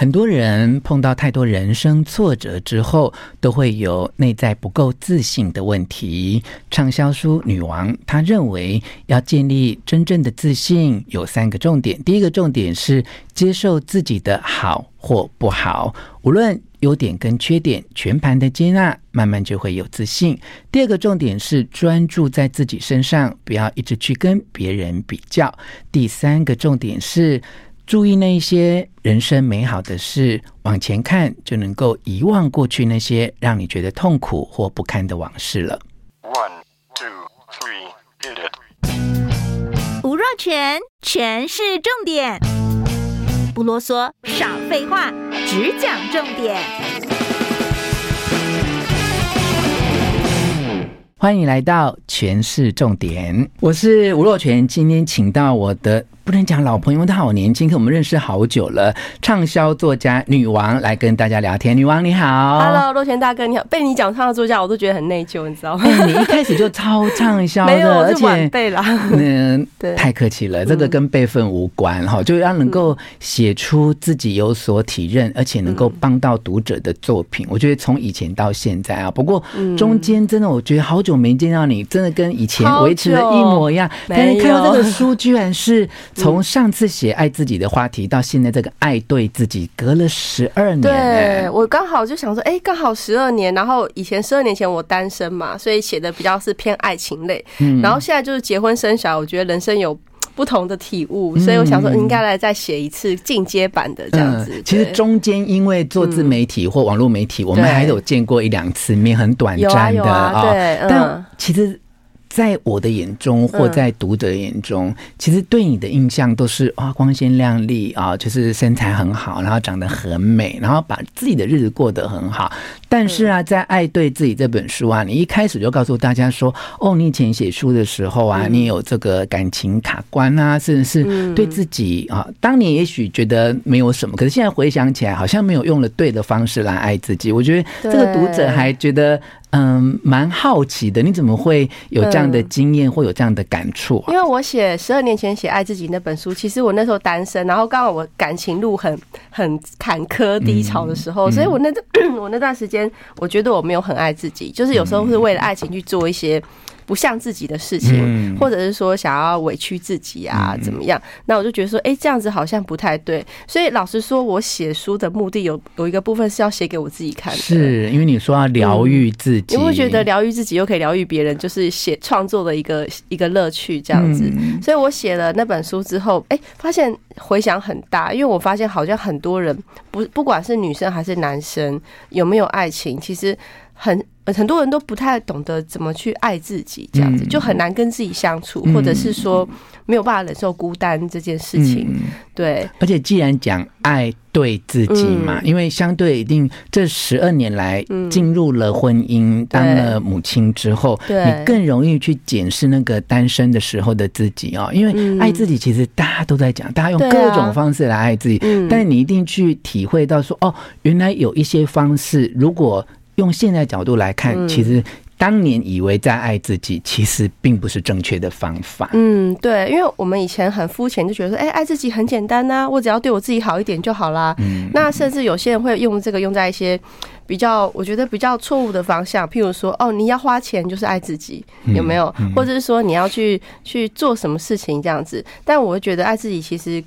很多人碰到太多人生挫折之后，都会有内在不够自信的问题。畅销书女王她认为，要建立真正的自信，有三个重点。第一个重点是接受自己的好或不好，无论优点跟缺点，全盘的接纳，慢慢就会有自信。第二个重点是专注在自己身上，不要一直去跟别人比较。第三个重点是。注意那些人生美好的事，往前看就能够遗忘过去那些让你觉得痛苦或不堪的往事了。One, two, three, hit it. 吴若全，全是重点，不啰嗦，少废话，只讲重点。欢迎来到全市重点，我是吴若全，今天请到我的。不能讲老朋友，他好年轻，可我们认识好久了。畅销作家女王来跟大家聊天，女王你好，Hello，洛泉大哥你好。被你讲畅销作家，我都觉得很内疚，你知道吗？欸、你一开始就超畅销的，没有，而且晚辈啦。嗯，对，太客气了，这个跟辈分无关哈，就要能够写出自己有所体认，而且能够帮到读者的作品。我觉得从以前到现在啊，不过中间真的，我觉得好久没见到你，真的跟以前维持的一模一样。但是看到这个书，居然是。从上次写爱自己的话题到现在这个爱对自己，隔了十二年。对，我刚好就想说，哎，刚好十二年。然后以前十二年前我单身嘛，所以写的比较是偏爱情类。嗯，然后现在就是结婚生小孩，我觉得人生有不同的体悟，所以我想说应该来再写一次进阶版的这样子。其实中间因为做自媒体或网络媒体，我们还有见过一两次面，很短暂的啊。对，但其实。在我的眼中，或在读者眼中，嗯、其实对你的印象都是啊，光鲜亮丽啊，就是身材很好，然后长得很美，然后把自己的日子过得很好。但是啊，在《爱对自己》这本书啊，你一开始就告诉大家说，哦，你以前写书的时候啊，你有这个感情卡关啊，甚至是对自己啊，当年也许觉得没有什么，可是现在回想起来，好像没有用了对的方式来爱自己。我觉得这个读者还觉得。嗯，蛮好奇的，你怎么会有这样的经验，或有这样的感触啊？因为我写十二年前写《爱自己》那本书，其实我那时候单身，然后刚好我感情路很很坎坷低潮的时候，嗯、所以我那 我那段时间，我觉得我没有很爱自己，就是有时候是为了爱情去做一些。不像自己的事情，或者是说想要委屈自己啊，怎么样？那我就觉得说，哎，这样子好像不太对。所以老实说，我写书的目的有有一个部分是要写给我自己看的，是因为你说要疗愈自己，因为觉得疗愈自己又可以疗愈别人，就是写创作的一个一个乐趣这样子。所以我写了那本书之后，哎，发现回响很大，因为我发现好像很多人不不管是女生还是男生，有没有爱情，其实很。很多人都不太懂得怎么去爱自己，这样子就很难跟自己相处，或者是说没有办法忍受孤单这件事情。对，而且既然讲爱对自己嘛，因为相对一定这十二年来进入了婚姻，当了母亲之后，你更容易去检视那个单身的时候的自己哦。因为爱自己其实大家都在讲，大家用各种方式来爱自己，但是你一定去体会到说，哦，原来有一些方式，如果用现在角度来看，其实当年以为在爱自己，其实并不是正确的方法。嗯，对，因为我们以前很肤浅，就觉得说，哎，爱自己很简单呐，我只要对我自己好一点就好啦。嗯，那甚至有些人会用这个用在一些比较，我觉得比较错误的方向，譬如说，哦，你要花钱就是爱自己，有没有？或者是说你要去去做什么事情这样子？但我会觉得爱自己其实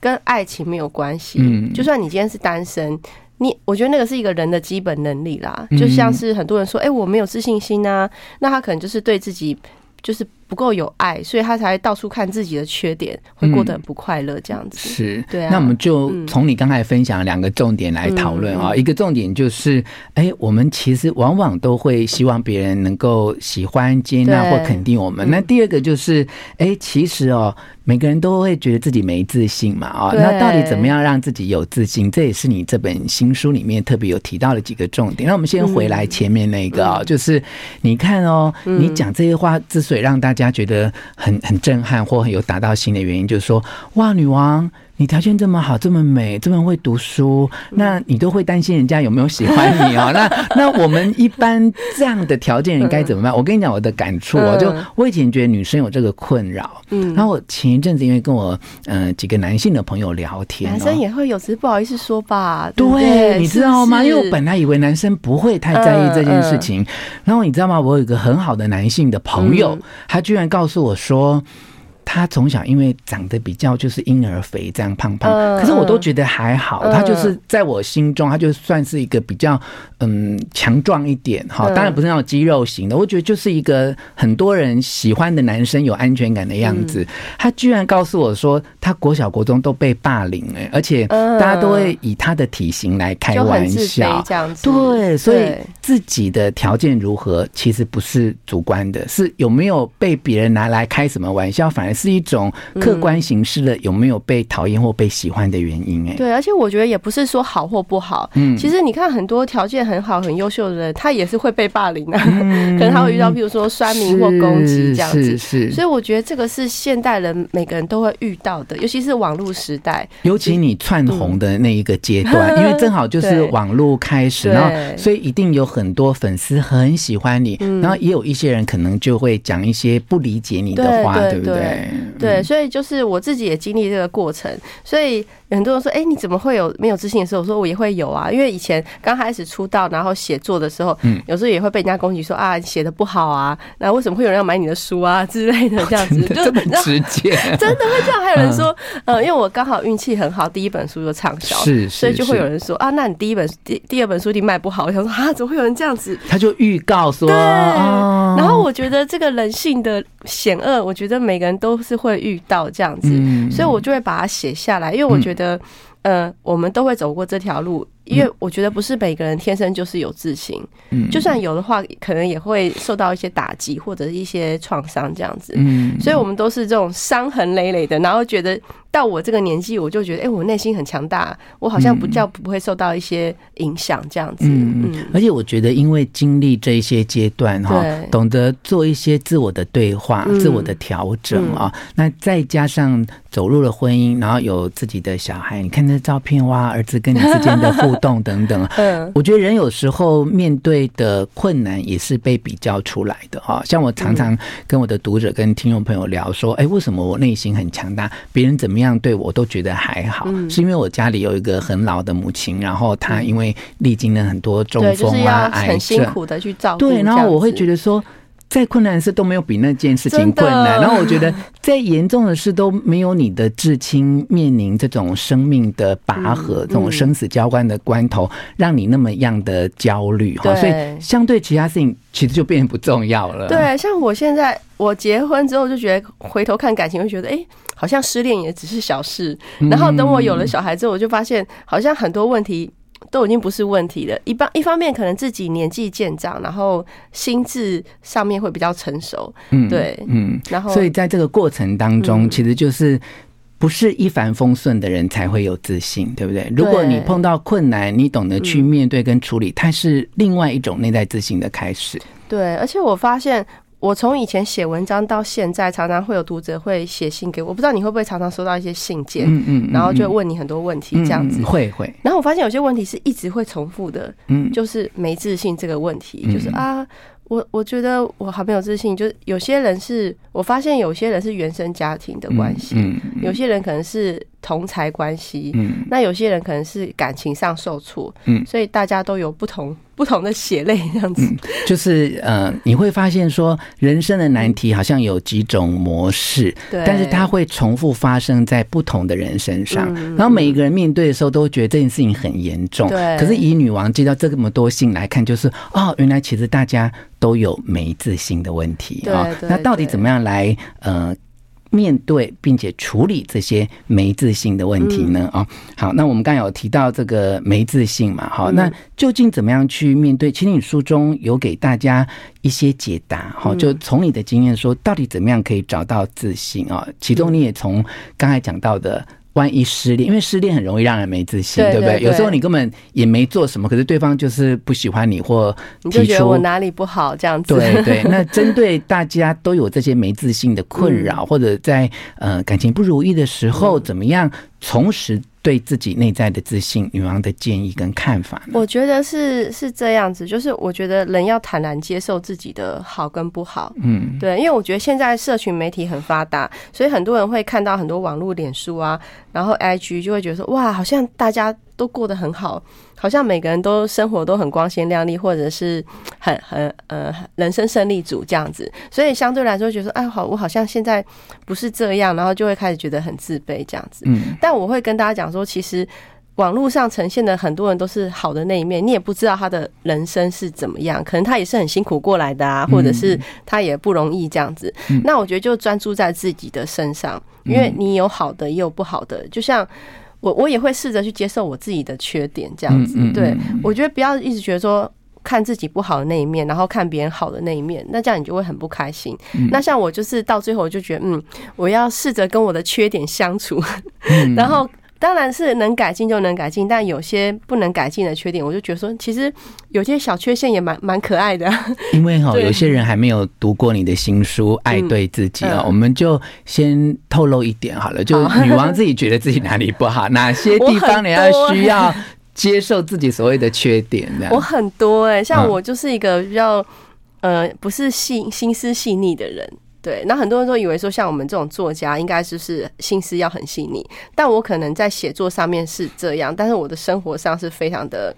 跟爱情没有关系。嗯，就算你今天是单身。你我觉得那个是一个人的基本能力啦，就像是很多人说，哎，我没有自信心啊，那他可能就是对自己就是不够有爱，所以他才到处看自己的缺点，会过得很不快乐这样子。是，对啊。那我们就从你刚才分享两个重点来讨论啊，一个重点就是，哎，我们其实往往都会希望别人能够喜欢、接纳或肯定我们。那第二个就是，哎，其实哦。每个人都会觉得自己没自信嘛，啊，那到底怎么样让自己有自信？这也是你这本新书里面特别有提到的几个重点。那我们先回来前面那个啊，就是你看哦，你讲这些话之所以让大家家觉得很很震撼或很有打到心的原因，就是说，哇，女王你条件这么好，这么美，这么会读书，那你都会担心人家有没有喜欢你哦？那那我们一般这样的条件人该怎么办？我跟你讲我的感触哦，就我以前觉得女生有这个困扰，嗯，然后我前一阵子因为跟我嗯几个男性的朋友聊天，男生也会有，只是不好意思说吧？对，你知道吗？因为我本来以为男生不会太在意这件事情，然后你知道吗？我有一个很好的男性的朋友，他居然告诉我说。他从小因为长得比较就是婴儿肥这样胖胖，可是我都觉得还好。他就是在我心中，他就算是一个比较嗯强壮一点哈，当然不是那种肌肉型的。我觉得就是一个很多人喜欢的男生，有安全感的样子。他居然告诉我说，他国小国中都被霸凌哎，而且大家都会以他的体型来开玩笑，这样子。对，所以自己的条件如何，其实不是主观的，是有没有被别人拿来开什么玩笑，反而是。一种客观形式的有没有被讨厌或被喜欢的原因？哎，对，而且我觉得也不是说好或不好。嗯，其实你看很多条件很好、很优秀的人，他也是会被霸凌的，可能他会遇到，比如说酸民或攻击这样子。是是。所以我觉得这个是现代人每个人都会遇到的，尤其是网络时代，尤其你窜红的那一个阶段，因为正好就是网络开始，然后所以一定有很多粉丝很喜欢你，然后也有一些人可能就会讲一些不理解你的话，对不对？对，所以就是我自己也经历这个过程，所以很多人说：“哎，你怎么会有没有自信的时候？”我说：“我也会有啊，因为以前刚开始出道，然后写作的时候，嗯，有时候也会被人家攻击说啊，写的不好啊，那为什么会有人要买你的书啊之类的这样子，就 这么直接，真的会这样。还有人说，呃，因为我刚好运气很好，第一本书就畅销，是，所以就会有人说啊，那你第一本第第二本书一定卖不好。我想说啊，怎么会有人这样子？他就预告说，对，然后我觉得这个人性的险恶，我觉得每个人都是会遇到这样子，所以我就会把它写下来，因为我觉得，呃，我们都会走过这条路。因为我觉得不是每个人天生就是有自信，嗯，就算有的话，可能也会受到一些打击或者一些创伤这样子，嗯，所以我们都是这种伤痕累累的，然后觉得到我这个年纪，我就觉得，哎，我内心很强大，我好像不叫不会受到一些影响这样子，嗯嗯，而且我觉得，因为经历这一些阶段哈，懂得做一些自我的对话、自我的调整啊，那再加上走入了婚姻，然后有自己的小孩，你看那照片哇，儿子跟你之间的互动等等，嗯，我觉得人有时候面对的困难也是被比较出来的哈。像我常常跟我的读者、跟听众朋友聊说，哎，为什么我内心很强大，别人怎么样对我都觉得还好？是因为我家里有一个很老的母亲，然后她因为历经了很多中风啊、癌症，很辛苦的去照顾。对，然后我会觉得说。再困难的事都没有比那件事情困难，然后我觉得再严重的事都没有你的至亲面临这种生命的拔河、这种生死交关的关头，让你那么样的焦虑哈。所以相对其他事情，其实就变得不重要了。对，像我现在我结婚之后就觉得回头看感情，会觉得哎，好像失恋也只是小事。然后等我有了小孩之后，我就发现好像很多问题。都已经不是问题了。一般一方面可能自己年纪渐长，然后心智上面会比较成熟。嗯，对，嗯，然后所以在这个过程当中，其实就是不是一帆风顺的人才会有自信，对不对？如果你碰到困难，你懂得去面对跟处理，它是另外一种内在自信的开始。对，而且我发现。我从以前写文章到现在，常常会有读者会写信给我，我不知道你会不会常常收到一些信件，嗯嗯，然后就问你很多问题，这样子，会会。然后我发现有些问题是一直会重复的，嗯，就是没自信这个问题，就是啊。我我觉得我还没有自信，就是有些人是我发现有些人是原生家庭的关系，有些人可能是同才关系，嗯，那有些人可能是感情上受挫，嗯，所以大家都有不同不同的血泪这样子，嗯，就是呃，你会发现说人生的难题好像有几种模式，对，但是它会重复发生在不同的人身上，嗯，然后每一个人面对的时候都觉得这件事情很严重，对，可是以女王接到这么多信来看，就是哦，原来其实大家。都有没自信的问题啊，那到底怎么样来呃面对并且处理这些没自信的问题呢？啊，好，那我们刚才有提到这个没自信嘛，好，那究竟怎么样去面对？其实你书中有给大家一些解答，哈，就从你的经验说，到底怎么样可以找到自信啊？其中你也从刚才讲到的。万一失恋，因为失恋很容易让人没自信，对，对不对？有时候你根本也没做什么，可是对方就是不喜欢你，或你就觉得我哪里不好这样子。对对，那针对大家都有这些没自信的困扰，嗯、或者在呃感情不如意的时候，怎么样重拾对自己内在的自信？女王的建议跟看法呢？我觉得是是这样子，就是我觉得人要坦然接受自己的好跟不好。嗯，对，因为我觉得现在社群媒体很发达，所以很多人会看到很多网络脸书啊。然后 IG 就会觉得说，哇，好像大家都过得很好，好像每个人都生活都很光鲜亮丽，或者是很很呃人生胜利组这样子。所以相对来说，觉得说，哎，好，我好像现在不是这样，然后就会开始觉得很自卑这样子。嗯。但我会跟大家讲说，其实网络上呈现的很多人都是好的那一面，你也不知道他的人生是怎么样，可能他也是很辛苦过来的啊，或者是他也不容易这样子。那我觉得就专注在自己的身上。因为你有好的，也有不好的。就像我，我也会试着去接受我自己的缺点，这样子。对，我觉得不要一直觉得说看自己不好的那一面，然后看别人好的那一面，那这样你就会很不开心。那像我就是到最后我就觉得，嗯，我要试着跟我的缺点相处，然后。当然是能改进就能改进，但有些不能改进的缺点，我就觉得说，其实有些小缺陷也蛮蛮可爱的。因为哈，有些人还没有读过你的新书《爱对自己》啊，我们就先透露一点好了。就女王自己觉得自己哪里不好，哪些地方你要需要接受自己所谓的缺点。我很多哎，像我就是一个比较呃，不是细心思细腻的人。对，那很多人都以为说，像我们这种作家，应该就是心思要很细腻。但我可能在写作上面是这样，但是我的生活上是非常的，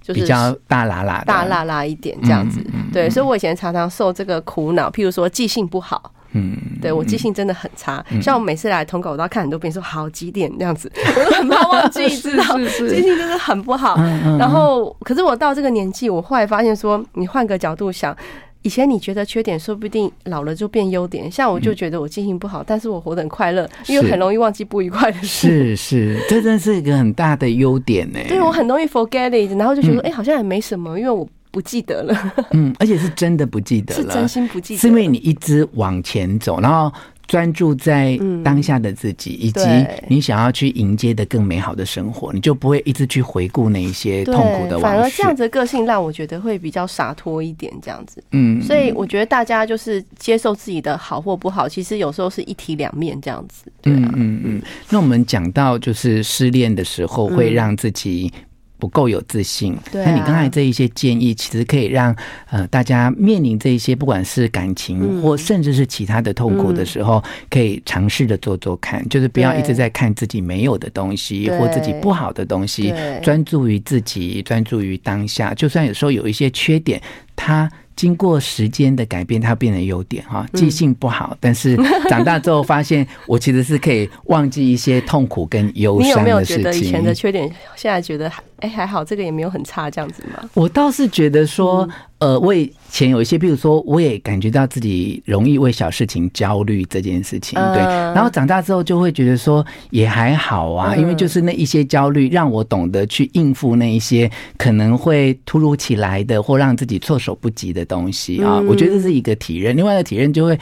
就是比较大剌剌、大剌剌一点这样子。对，所以我以前常常受这个苦恼，譬如说记性不好。嗯，对我记性真的很差。像我每次来通告，我都要看很多遍，说好几点这样子，我都很怕忘记，知道记性真的很不好。然后，可是我到这个年纪，我后来发现说，你换个角度想。以前你觉得缺点，说不定老了就变优点。像我就觉得我记性不好，但是我活得很快乐，因为很容易忘记不愉快的事。是是，这真是一个很大的优点呢。对，我很容易 forget it，然后就觉得哎，好像也没什么，因为我不记得了。嗯，而且是真的不记得了，是真心不记得，是因为你一直往前走，然后。专注在当下的自己，以及你想要去迎接的更美好的生活，你就不会一直去回顾那一些痛苦的往事。反而这样子的个性让我觉得会比较洒脱一点，这样子。嗯，所以我觉得大家就是接受自己的好或不好，其实有时候是一体两面这样子。对啊，嗯嗯。那我们讲到就是失恋的时候会让自己。不够有自信，那你刚才这一些建议，其实可以让呃大家面临这一些不管是感情或甚至是其他的痛苦的时候，可以尝试着做做看，就是不要一直在看自己没有的东西或自己不好的东西，专注于自己，专注于当下。就算有时候有一些缺点，它。经过时间的改变，它变成优点哈。记性不好，但是 长大之后发现，我其实是可以忘记一些痛苦跟忧伤的事情。你有没有觉得以前的缺点，现在觉得哎还好，这个也没有很差这样子吗？我倒是觉得说。呃，我以前有一些，比如说，我也感觉到自己容易为小事情焦虑这件事情，对。然后长大之后就会觉得说也还好啊，因为就是那一些焦虑，让我懂得去应付那一些可能会突如其来的或让自己措手不及的东西啊。我觉得这是一个体认。另外一个体认就会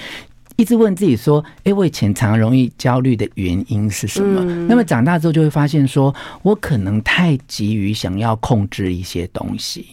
一直问自己说：哎，我以前常容易焦虑的原因是什么？那么长大之后就会发现说，我可能太急于想要控制一些东西。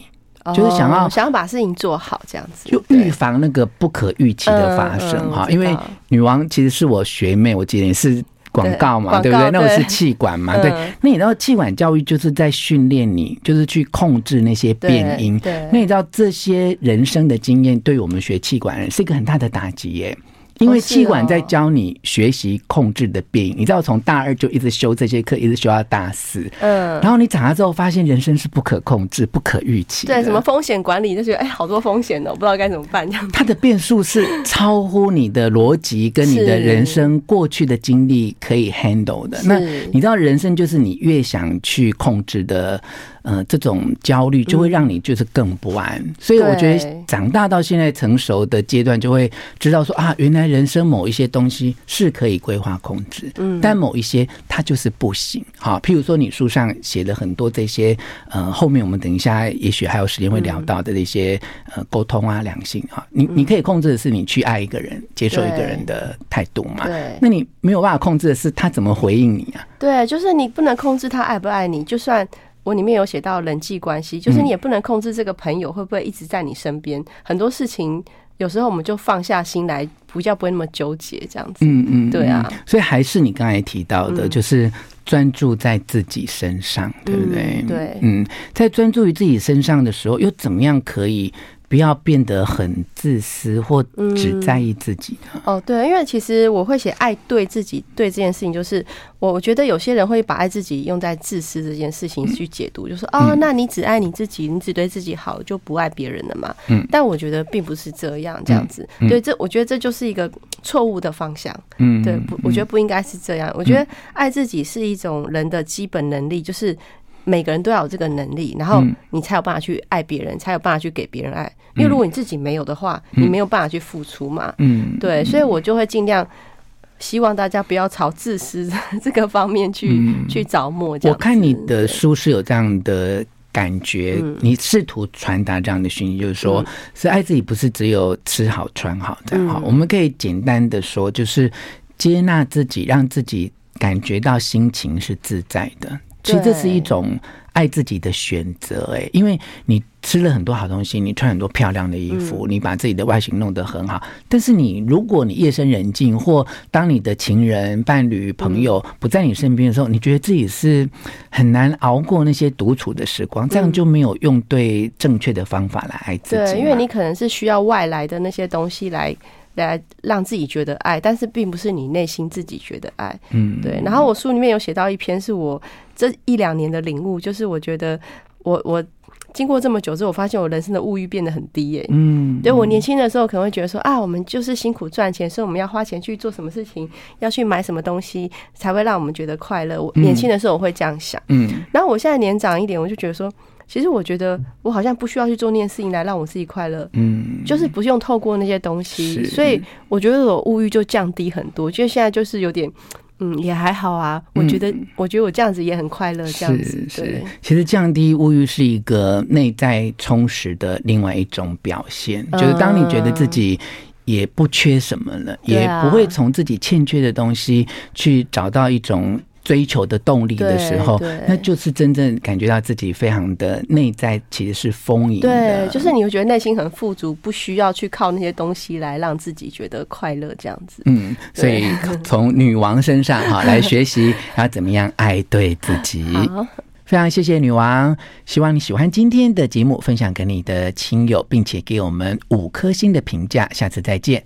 就是想要、哦、想要把事情做好，这样子就预防那个不可预期的发生哈。因为女王其实是我学妹，我记得也是广告嘛，对，对不对？那我是气管嘛，对。那你知道气管教育就是在训练你，就是去控制那些变音。对，那你知道这些人生的经验，对于我们学气管人是一个很大的打击耶。因为气管在教你学习控制的变因，你知道从大二就一直修这些课，一直修到大四。嗯，然后你长大之后发现人生是不可控制、不可预期。对，什么风险管理就觉得哎，好多风险哦，不知道该怎么办这样。它的变数是超乎你的逻辑跟你的人生过去的经历可以 handle 的。那你知道人生就是你越想去控制的。呃这种焦虑，就会让你就是更不安。嗯、所以我觉得长大到现在成熟的阶段，就会知道说啊，原来人生某一些东西是可以规划控制，嗯，但某一些它就是不行。好，譬如说你书上写了很多这些，呃，后面我们等一下也许还有时间会聊到的这些呃沟通啊、良性啊，你你可以控制的是你去爱一个人、接受一个人的态度嘛？对，那你没有办法控制的是他怎么回应你啊？对，就是你不能控制他爱不爱你。就算我里面有写到人际关系，就是你也不能控制这个朋友会不会一直在你身边。很多事情有时候我们就放下心来，比较不会那么纠结这样子。嗯嗯，对啊。所以还是你刚才提到的，就是专注在自己身上，对不对？对，嗯，在专注于自己身上的时候，又怎么样可以？不要变得很自私或只在意自己、嗯。哦，对，因为其实我会写爱对自己对这件事情，就是我我觉得有些人会把爱自己用在自私这件事情去解读，嗯、就说哦，那你只爱你自己，你只对自己好，就不爱别人了嘛。嗯。但我觉得并不是这样，这样子。嗯、对，这我觉得这就是一个错误的方向。嗯。对，不，我觉得不应该是这样。我觉得爱自己是一种人的基本能力，就是。每个人都要有这个能力，然后你才有办法去爱别人，才有办法去给别人爱。因为如果你自己没有的话，你没有办法去付出嘛。嗯，对，所以我就会尽量希望大家不要朝自私 这个方面去去着墨。我看你的书是有这样的感觉，你试图传达这样的讯息，就是说，是爱自己，不是只有吃好穿好这样。好，我们可以简单的说，就是接纳自己，让自己感觉到心情是自在的。其实这是一种爱自己的选择，哎，因为你吃了很多好东西，你穿很多漂亮的衣服，你把自己的外形弄得很好。但是你，如果你夜深人静，或当你的情人、伴侣、朋友不在你身边的时候，你觉得自己是很难熬过那些独处的时光，这样就没有用对正确的方法来爱自己。对，因为你可能是需要外来的那些东西来。来让自己觉得爱，但是并不是你内心自己觉得爱。嗯，对。然后我书里面有写到一篇，是我这一两年的领悟，就是我觉得我我经过这么久之后，我发现我人生的物欲变得很低耶。嗯，对，我年轻的时候可能会觉得说啊，我们就是辛苦赚钱，所以我们要花钱去做什么事情，要去买什么东西才会让我们觉得快乐。我年轻的时候我会这样想。嗯，然后我现在年长一点，我就觉得说。其实我觉得我好像不需要去做那件事情来让我自己快乐，嗯，就是不用透过那些东西，所以我觉得我物欲就降低很多。就现在就是有点，嗯，也还好啊。我觉得，我觉得我这样子也很快乐，这样子。是是，其实降低物欲是一个内在充实的另外一种表现，就是当你觉得自己也不缺什么了，也不会从自己欠缺的东西去找到一种。追求的动力的时候，那就是真正感觉到自己非常的内在其实是丰盈的。对，就是你会觉得内心很富足，不需要去靠那些东西来让自己觉得快乐这样子。嗯，所以 从女王身上哈来学习要怎么样爱对自己。好，非常谢谢女王，希望你喜欢今天的节目，分享给你的亲友，并且给我们五颗星的评价。下次再见。